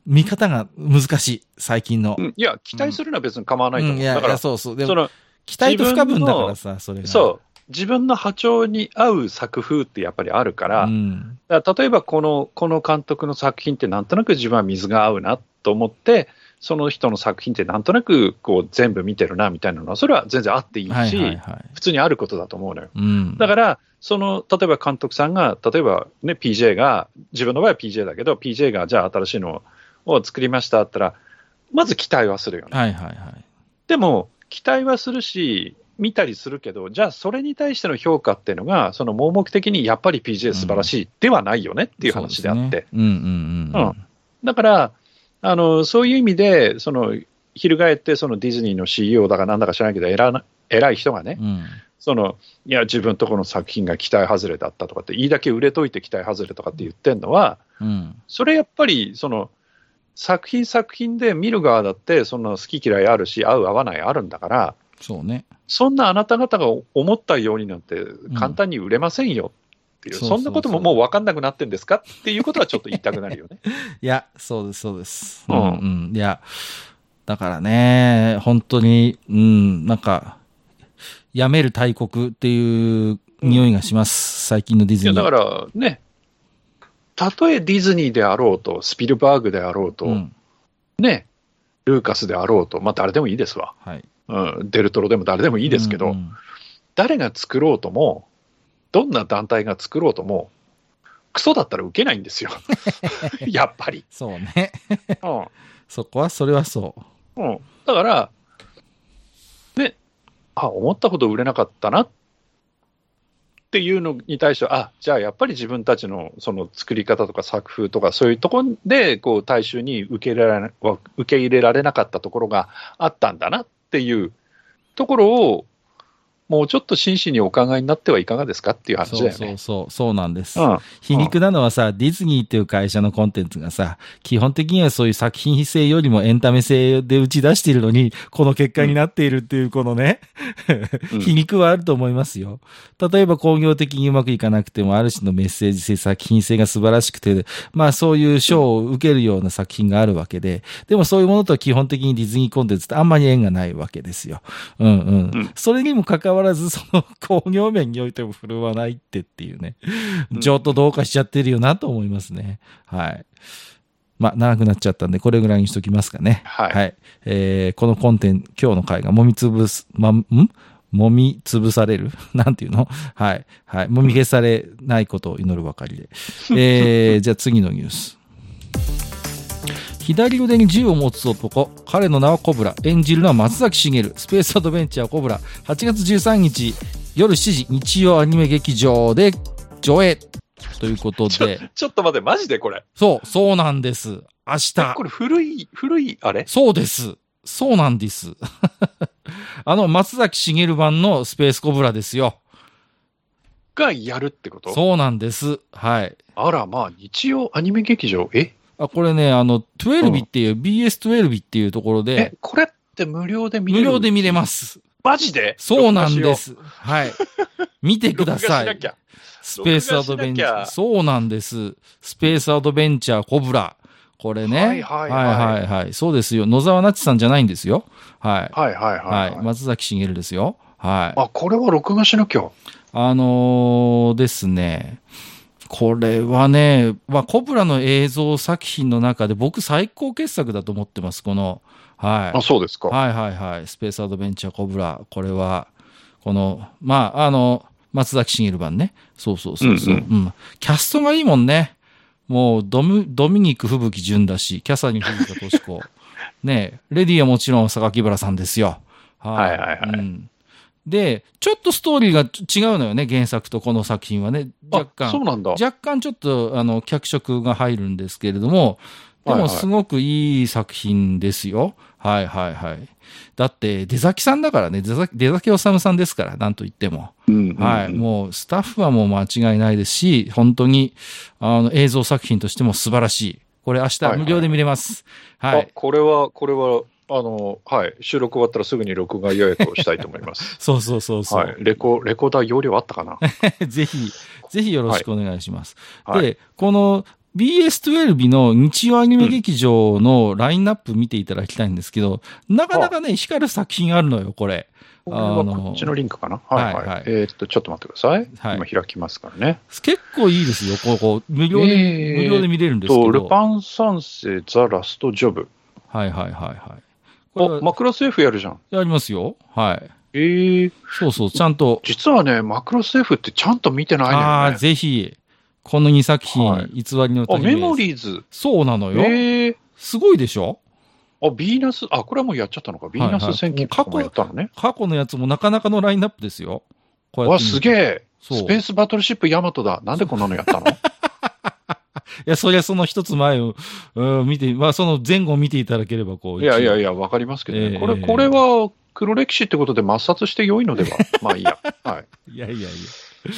見方が難しい、最近のう。んいや、期待するのは別に構わないと思う。うんいや、だからそうそう。でも、その、期待と不可分だからさ、それが。そう。自分の波長に合う作風ってやっぱりあるから、うん。だから例えばこのこの監督の作品ってなんとなく自分は水が合うなと思って、その人の作品ってなんとなくこう全部見てるなみたいなのは、それは全然あっていいし、はいはいはい。普通にあることだと思うのよ。うん。だから、その例えば監督さんが、例えばね、PJ が、自分の場合は PJ だけど、PJ がじゃあ新しいのを作りましたって言ったら、まず期待はするよね。はいはいはい。でも、期待はするし、見たりするけど、じゃあそれに対しての評価っていうのが、その盲目的にやっぱり PJ 素晴らしいではないよねっていう話であって、だからあの、そういう意味で、その翻ってそのディズニーの CEO だかなんだか知らないけど、偉な偉い人がね、うん。そのいや、自分とこの作品が期待外れだったとかって、いいだけ売れといて期待外れとかって言ってんのは、うん。それやっぱりその作品作品で見る側だって、その好き嫌いあるし、合う合わないあるんだから、そうね。そんなあなた方が思ったようになんて簡単に売れませんよっていう、そんなことももう分かんなくなってんですかっていうことはちょっと言いたくなるよね。いや、そうです、そうです。ううんん、うん。いや、だからね、本当に、うん、なんか、やめる大国っていう匂いがします。最近のディズニー。だからね、たとえディズニーであろうと、スピルバーグであろうと、うん。ね、ルーカスであろうと、まあ誰でもいいですわ。はい。うん、デルトロでも誰でもいいですけど、うんうん誰が作ろうとも、どんな団体が作ろうとも、クソだったら受けないんですよ。やっぱり。そうね。うんそこは、それはそう。うん、だから、ね、あ、思ったほど売れなかったなっっていうのに対しては、あ、じゃあやっぱり自分たちのその作り方とか作風とか、そういうところで、こう、大衆に受け入れられ受け入れられなかったところがあったんだなっていうところを、もうちょっと真摯にお考えになってはいかがですかっていう話そうだよね。そうそう、そうなんです。うん皮肉なのはさ、ディズニーっていう会社のコンテンツがさ、基本的にはそういう作品性よりもエンタメ性で打ち出しているのに、この結果になっているっていうこのね、うん 皮肉はあると思いますよ。例えば工業的にうまくいかなくても、ある種のメッセージ性、作品性が素晴らしくて、まあそういう賞を受けるような作品があるわけで、でもそういうものとは基本的にディズニーコンテンツってあんまり縁がないわけですよ。うんうん。うんそれにもかかわらず、その工業面においても振るわないってっていうね。ちょっとどうかしちゃってるよなと思いますね。はい。まあ、長くなっちゃったんで、これぐらいにしときますかね。はいえーこのコンテンツ、今日の回がもみつぶす、ま、ん？もみつぶされる？なんていうの？はい。はい。もみ消されないことを祈るばかりで。えー、じゃあ次のニュース。左腕に銃を持つ男。彼の名はコブラ。演じるのは松崎しげる。スペースアドベンチャーコブラ。8月13日夜7時日曜アニメ劇場で上映。ということで。ちょっと待って、マジでこれ？そう、そうなんです。明日。これ古い、古い、あれ？そうです。そうなんです。あの、松崎しげる版のスペースコブラですよ。がやるってこと？そうなんです。はい。あら、まあ、日曜アニメ劇場、え？あ、これね、あの、12ビっていう、BS12 ビっていうところえで、、これって無料で見れる？無料で見れます。マジで？そうなんで。す。はい。見てくださいスペースアドベンチャー。そうなんです。スペースアドベンチャーコブラ。これね。はいはいはいはいはいはいそうですよ。野沢那智さんじゃないんですよ。はい。はいはいはい、ははいい。松崎しげるですよ。はい。あ、これは録画しなきゃ。あのーですね、これはね、まあ、コブラの映像作品の中で僕最高傑作だと思ってます、この、はい。あ、そうですか。はいはいはい。スペースアドベンチャーコブラ。これは、この、まあ、あの、松崎しげる版ね。そうそうそうそう、ううんんキャストがいいもんね。もうドム、ドミニク吹雪純だし、キャサリン藤田敏子。ねレディはもちろん榊原さんですよ。はいはいはいうんで、ちょっとストーリーが違うのよね、原作とこの作品はね。若あ、そう干。なんだ。若干ちょっと、あの、脚色が入るんですけれども、ではいはいもすごくいい作品ですよ。はいはいはい。だって、出崎さんだからね、出崎、出崎治さんですから、なんと言っても。うんうんうんはい。もう、スタッフはもう間違いないですし、本当に、あの、映像作品としても素晴らしい。これ明日はいはい無料で見れます。はい。。あ、これは、これは、あの、はい。収録終わったらすぐに録画予約をしたいと思います そうそうそうそう。はい。レコ、レコーダー容量あったかな？ぜひ、ぜひよろしくお願いします。はい。で、この BS12 の日曜アニメ劇場のラインナップ見ていただきたいんですけど、なかなかね、光る作品あるのよ、これ。ここっちのリンクかな？はいはい。はいはいえーっと、ちょっと待ってください。はい今開きますからね。結構いいですよ、ここ。無料で、えー無料で見れるんですけと、ど。ルパン三世ザ・ラスト・ジョブ。はいはいはいはい。これお、はマクロス F やるじゃん。やりますよ。はい。えー、そうそう、ちゃんと。実はね、マクロス F ってちゃんと見てないのああー、よね。ぜひ、この2作品、はい偽りの歌あ、メモー。リーズ。そうなのよ。えー、すごいでしょ？あ、ビーナス、あ、これはもうやっちゃったのか。ビーナス戦記とかもやったのね。過去のやつもなかなかのラインナップですよ。こうやわ、すげえ。スペースバトルシップヤマトだ。なんでこんなのやったの？いや、そりゃその一つ前を、うん、見て、まあその前後を見ていただければ、こう。や。いやいやいや、わかりますけどね。ええこれ、これは黒歴史ってことで抹殺して良いのでは？まあいいや。はい。いやいやいや。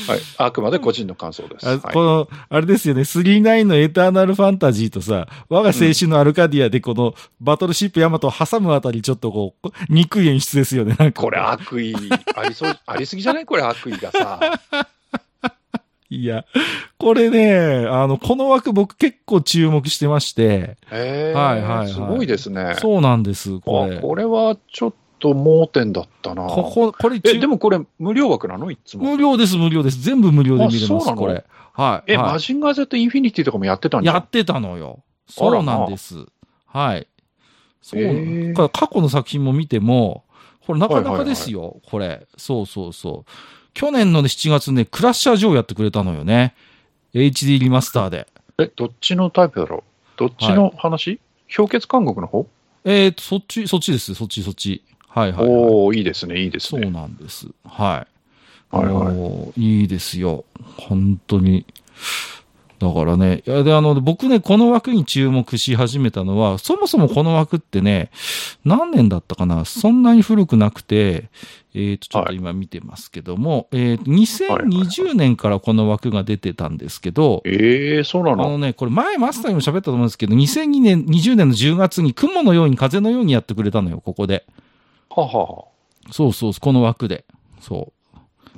はい。あくまで個人の感想です。あはいこの、あれですよね、39のエターナルファンタジーとさ、我が青春のアルカディアでこのバトルシップヤマトを挟むあたりちょっとこう、憎い演出ですよね。これ悪意ありそう、ありすぎじゃない？これ悪意がさ。いや、これね、あの、この枠僕結構注目してまして、へえ、はいはいはいすごいですね。そうなんです、これ。あこれはちょっと盲点だったな。ここ、これえ、でもこれ無料枠なの？いつも。無料です、無料です。全部無料で見れます、これ。はい。え、はいマジンガー Z インフィニティとかもやってたん。やってたのよ。そうなんです。はい。そう、へー過去の作品も見ても、これなかなかですよ、これ。そうそうそう。去年のね7月ね、クラッシャージョーやってくれたのよね。HD リマスターで。え、どっちのタイプだろう？どっちの話、氷結監獄の方、えーと、そっち、そっちです、そっち、そっち。はいはい、はい。おおいいですね、いいですそうね。なんです。はい。はいはいいいですよ。本当に。だからね、いやで、あの、僕ね、この枠に注目し始めたのは、そもそもこの枠ってね、何年だったかなそんなに古くなくて、えっ、と、ちょっと今見てますけども、えっ、と、2020年からこの枠が出てたんですけど、ええー、そうなの？あのね、これ前マスターにも喋ったと思うんですけど、2002年、20年の10月に雲のように風のようにやってくれたのよ、ここで。ははは。そうそう、この枠で。そう。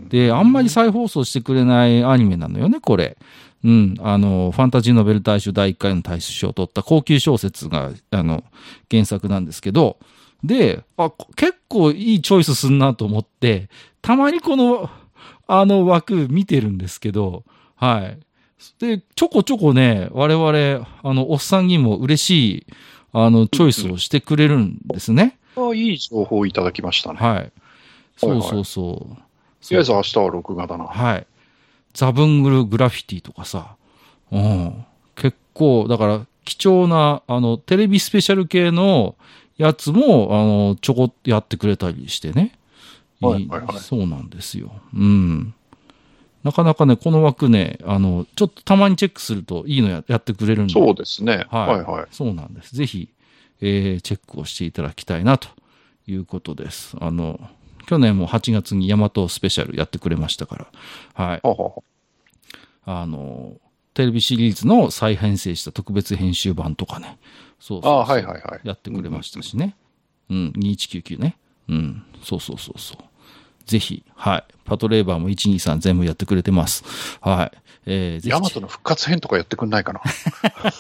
で、あんまり再放送してくれないアニメなのよね、これ。うん。あの、ファンタジーノベル大賞第1回の大賞を取った高級小説が、あの、原作なんですけど、で、あ、こ結構いいチョイスすんなと思って、たまにこの、あの枠見てるんですけど、はい。で、ちょこちょこね、我々、あの、おっさんにも嬉しい、あの、チョイスをしてくれるんですね。あいい情報をいただきましたね。はい。そうそうそう。とりあえず明日は録画だな。はい。ザブングルグラフィティとかさ、うん。結構、だから、貴重な、あの、テレビスペシャル系のやつも、あの、ちょこっとやってくれたりしてね。はいはいはいそうなんですよ。うん。なかなかね、この枠ね、あの、ちょっとたまにチェックするといいのややってくれるんで。そうですね。はいはいはい。そうなんです。ぜひ、えーチェックをしていただきたいなということです。あの、去年も8月にヤマトスペシャルやってくれましたから、はい。あの、テレビシリーズの再編成した特別編集版とかね。そうそうそうあはいはいはいやってくれましたしね。うん、2199ね。うん、そうそうそうそう。ぜひ、はい。パトレーバーも123全部やってくれてます。はい。えー、ぜヤマトの復活編とかやってくんないかな？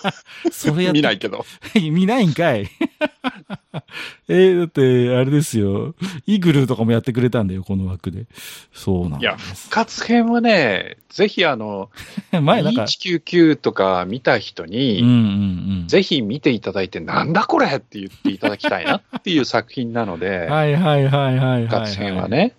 ひ、それや見ないけど。見ないんかい えー、だって、あれですよ。イグルーとかもやってくれたんだよ、この枠で。そうなんいや、復。活編はね、ぜひあの、前なんか、2199とか見た人うんに、うんうん。ぜひ見ていただいて、なんだこれって言っていただきたいなっていう作品なので、はいはいはいはいはい、復活編は。ね。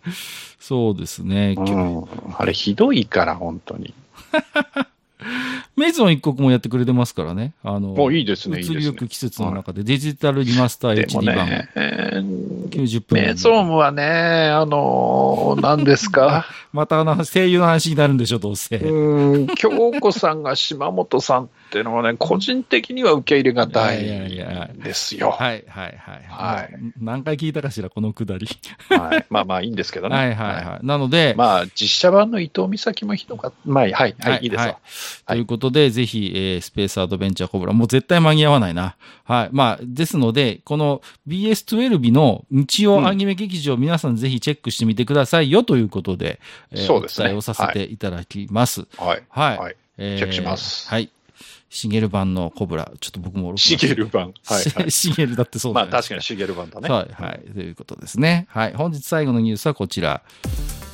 そうですね。うん、あれひどいから、本当に。メイゾン一国もやってくれてますからね。あの、もういいですね、移りゆく。季節の中でデジタルリマスター HD 版、ね、えー90分。メゾームはね、あのー、何ですか？またあの声優の話になるんでしょ、どうせ。うん、京子さんが島本さんっていうのはね、個人的には受け入れがたいんですよ。はいはいはい。はい何回聞いたかしら、このくだり。はい、まあまあいいんですけどね。はいはいはい。なので、まあ、実写版の伊藤美咲もひどかった。まあ、はい、はい、いいですわ。ということで、ぜひ、えースペースアドベンチャーコブラ、もう絶対間に合わないな。はい。まあ、ですので、この BS12 日の日曜アニメ劇場、皆さんぜひチェックしてみてくださいよということで、えーそうですねお伝えをさせていただきます。はい。はい。はい。えーチェックしますはい。シゲル版のコブラ、ちょっと僕もシゲル版。はい、はい。シゲルだってそうまだあ確かにシゲル版だね。はい、はい。ということですね。はい。本日最後のニュースはこちら。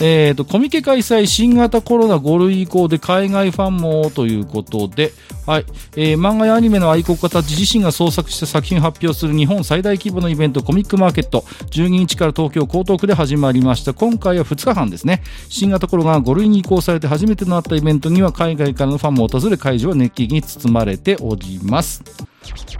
えっ、と、コミケ開催新型コロナ5類以降で海外ファンもということで、はい。えー漫画やアニメの愛国家たち自身が創作した作品を発表する日本最大規模のイベントコミックマーケット。12日から東京江東区で始まりました。今回は2日間ですね。新型コロナが5類に移行されて初めてとなったイベントには海外からのファンも訪れ会場は熱気に包まれております。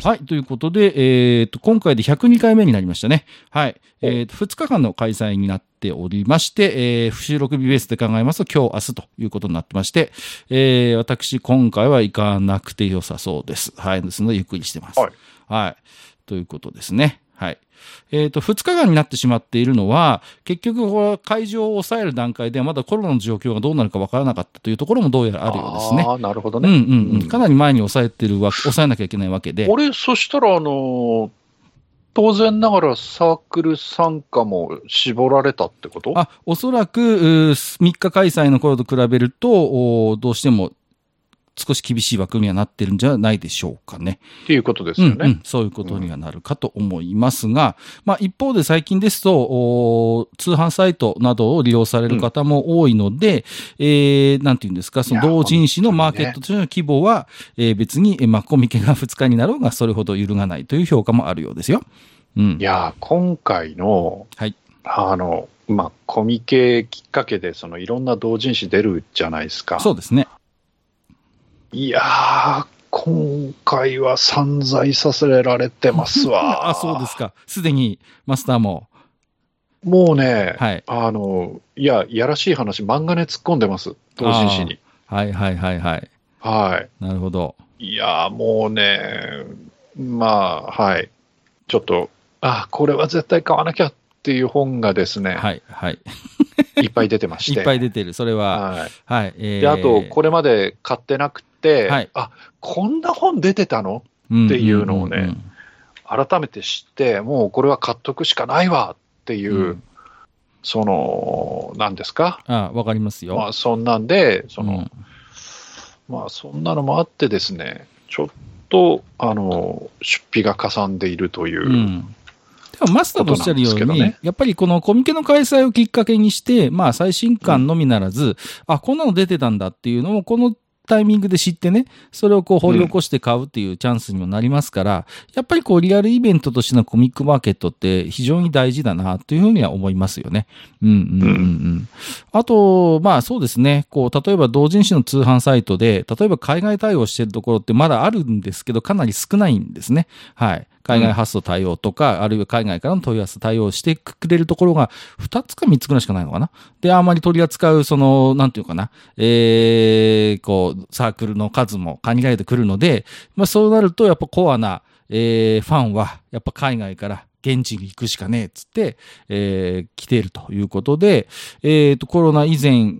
はい。ということで、えっ、と、今回で102回目になりましたね。はい。えっ、と、2日間の開催になっておりまして、えー、収録日ベースで考えますと、今日、明日ということになってまして、えー、私、今回は行かなくて良さそうです。はい。ですので、ゆっくりしてます。はい。はい。ということですね。はい。えっ、と、2日間になってしまっているのは、結局、これは会場を抑える段階ではまだコロナの状況がどうなるかわからなかったというところもどうやらあるようですね。ああ、なるほどうんうね。んうん。かなり前に抑えてるわけ、抑えなきゃいけないわけで。俺、そしたら、あのー当然ながらサークル参加も絞られたってこと？あ、おそらく、うー3日開催の頃と比べると、おどうしても少し厳しい枠にはなってるんじゃないでしょうかね。っていうことですよね。うんうん、そういうことにはなるかと思いますが、まあ一方で最近ですと、お通販サイトなどを利用される方も多いので、えー、なんていうんですか、その同人誌のマーケットとしての規模は、えー別に、えーまあコミケが2日になろうがそれほど揺るがないという評価もあるようですよ。うんい。やー、今回の、はいあの、まあ、コミケきっかけで、そのいろんな同人誌出るじゃないですか。そうですね。いやー、今回は散財させられてますわ。あ、そうですか。すでにマスターも。もうね、はい。あの、いや、いやらしい話、漫画ね突っ込んでます。同人誌に。はいはいはいはい。はなるほど。い。いやー、もうね、まあ、はい。ちょっと、あ、これは絶対買わなきゃっていう本がですね、はいはい。い、っぱい出てまして。いっぱい出てる。それは、はい。はい。えーで、あと、これまで買ってなくて、はい。あ、こんな本出てたの？っていうのをね改めて知って、もうこれは買っとくしかないわっていう、うん。その、なんですか？あわかりますよ。まあ、そんなんで、その、うん。まあ、そんなのもあってですね、ちょっと、あの、出費がかさんでいるという、うん。でもマスターとおっしゃるように、ね。やっぱりこのコミケの開催をきっかけにして、まあ最新刊のみならず、あ、こんなの出てたんだっていうのを、このタイミングで知ってね、それをこう掘り起こして買うっていうチャンスにもなりますから、やっぱりこうリアルイベントとしてのコミックマーケットって非常に大事だなというふうには思いますよね。うんうんうんうん。あと、まあそうですね、こう、例えば同人誌の通販サイトで、例えば海外対応してるところってまだあるんですけど、かなり少ないんですね。はい。海外発送対応とか、あるいは海外からの問い合わせ対応してくれるところが2つか3つぐらいしかないのかな。で、あんまり取り扱う、その、なんていうかな、えー、こう、サークルの数も限られてくるので、まあそうなると、やっぱコアな、えー、ファンは、やっぱ海外から現地に行くしかねえっつって、えー、来ているということで、えーと、コロナ以前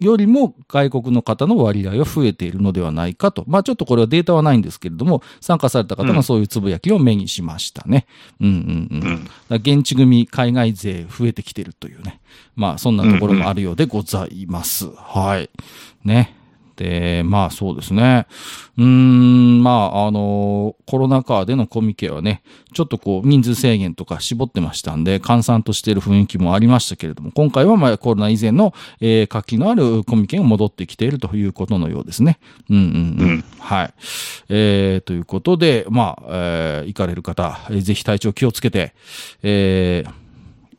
よりも外国の方の割合は増えているのではないかと。まあちょっとこれはデータはないんですけれども、参加された方のそういうつぶやきを目にしましたね。うんうんうん。うん現地組海外勢増えてきてるというね。まあそんなところもあるようでございます。はい。ね。で、まあそうですね。うーん、まあ、あのコロナ禍でのコミケはね、ちょっとこう、人数制限とか絞ってましたんで、閑散としている雰囲気もありましたけれども、今回はまあコロナ以前の、えー、活気のあるコミケが戻ってきているということのようですね。うんうんうん。うんはい。えー、ということで、まあ、えー、行かれる方、えーぜひ体調気をつけて、えー、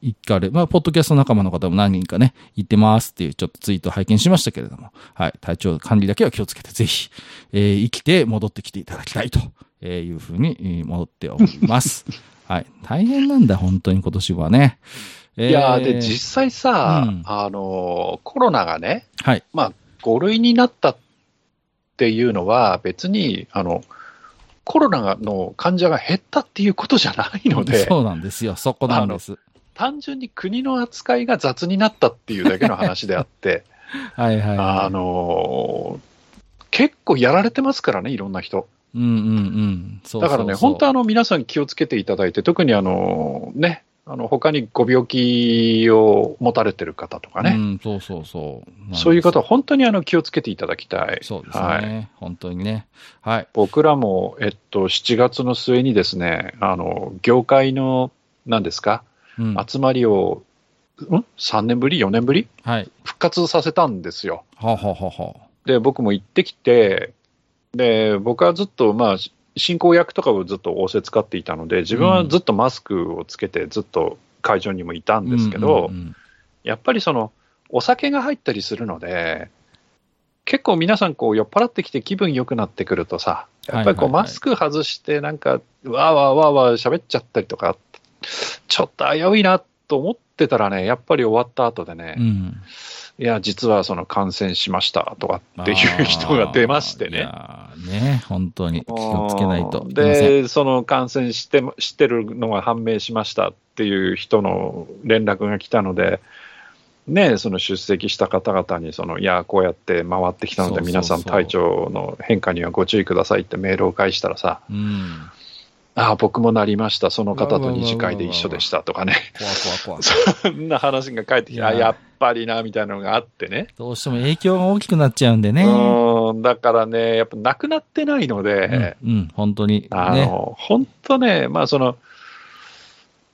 行かれ、まあ、ポッドキャスト仲間の方も何人かね、行ってますっていうちょっとツイート拝見しましたけれども、はい、体調管理だけは気をつけて、ぜひ、えー生きて戻ってきていただきたいというふうにえー戻っております。はい、大変なんだ、本当に今年はね。えーいやーで、実際さ、うんあのーコロナがね、はい、まあ、5類になったっていうのは、別に、あの、コロナの患者が減ったっていうことじゃないので、そうなんですよ、そこなんです。単純に国の扱いが雑になったっていうだけの話であって、はいはい、はい。あのー結構やられてますからね、いろんな人。うんうんうん。そうそうそうだからね、本当あの、皆さん気をつけていただいて、特にあの、ね、あの、他にご病気を持たれてる方とかね、うん、そうそうそう。そういう方はは本当にあの気をつけていただきたい。そうですね、はい本当にね。はい。僕らも、えっと、7月の末にですね、あの、業界の、何ですか、うん、集まりを、ん ?3 年ぶり ?4 年ぶり？はい。復活させたんですよ。はあ、はあはで、僕も行ってきて、で、僕はずっと、まあ、進行役とかをずっと仰せ使っていたので、自分はずっとマスクをつけて、ずっと会場にもいたんですけど、うんうんうんやっぱりその、お酒が入ったりするので、結構皆さんこう酔っ払ってきて気分良くなってくるとさ、やっぱりこうマスク外してなんか、わーわーわーわー喋っちゃったりとか、ちょっと危ういなと思ってたらね、やっぱり終わった後でね、うんいや、実はその感染しましたとかっていう人が出ましていね。ね、本当に気をつけないと。で、その感染してしてるのが判明しましたっていう人の連絡が来たので、ね、その出席した方々にその、いや、こうやって回ってきたので、皆さん、体調の変化にはご注意くださいってメールを返したらさ、うん。ああ、僕もなりました、その方と二次会で一緒でしたとかね、怖怖怖。そんな話が返ってきて、ややっぱりなみたいなのがあってね。どうしても影響が大きくなっちゃうんでね。うんだからね、やっぱなくなってないので、うん、うん、本当に。あね。の、本当ね、まあその、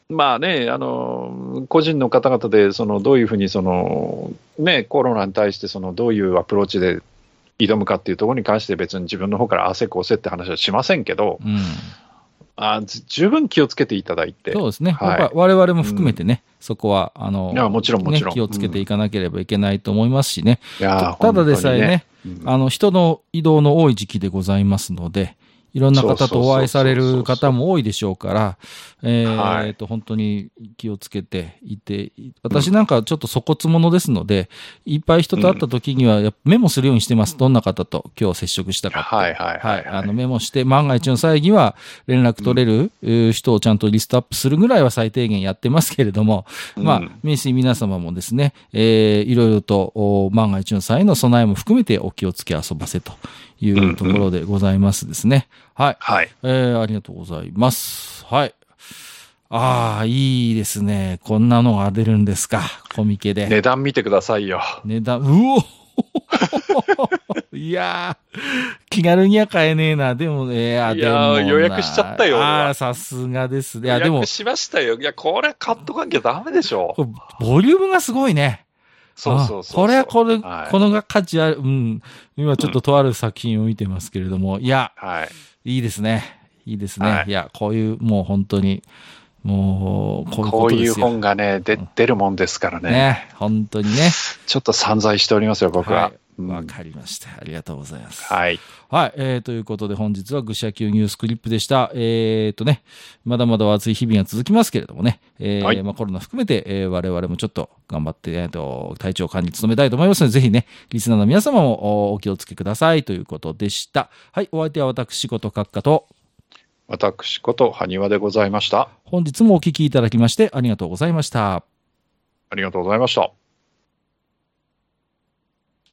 まあね、あの、個人の方々で、その、どういうふうに、その、ね、コロナに対して、その、どういうアプローチで挑むかっていうところに関して、別に自分の方から汗こうせって話はしませんけど、うん。あず十分気をつけていただいて、そうですね。はい。やっぱ我々も含めてね、そこは、あの、いやもちろんもちろん。ね気をつけていかなければいけないと思いますしね。いやーただでさえね、本当にね。あの、人の移動の多い時期でございますので、いろんな方とお会いされる方も多いでしょうから、えはい。ーと、本当に気をつけていて、私なんかちょっと粗骨者ですので、いっぱい人と会った時にはメモするようにしてます。どんな方と今日接触したか。はいはいはいはい。あのメモして、万が一の際には連絡取れる、えー人をちゃんとリストアップするぐらいは最低限やってますけれども、まあうん、名水皆様もですね、えーいろいろとお万が一の際の備えも含めてお気をつけ遊ばせというところでございますですね。はい。はい。えーありがとうございます。はい。ああ、いいですね。こんなのが出るんですか。コミケで。値段見てくださいよ。値段、うおいやー、気軽には買えねえな。でもね、いや、予約しちゃったよああ、さすがですね。いや、でも予約、しましたよ。いや、これ買っとかなきゃダメでしょ。ボリュームがすごいね。そうそうそうこれはこれ、はいこのが価値ある。うん。今ちょっととある作品を見てますけれども、いや、はい。いいですね。いいですね。はいい、や、こういう、もう本当に、もう、こういうこういう。本がね、で出るもんですからね。ね。本当にね。ちょっと散財しておりますよ、僕は。はいうんわかりました。ありがとうございます。はい。はい、えー、ということで本日は愚者級ニュースクリップでした。えー、とね、まだまだお暑い日々が続きますけれどもね、えーはいまあ、コロナ含めて、えー我々もちょっと頑張って、えー、と体調管理努めたいと思いますので、ぜひね、リスナーの皆様もおお気をつけくださいということでした。はい、お相手は私こと閣下と、私こと埴輪でございました。本日もお聞きいただきましてありがとうございました。ありがとうございました。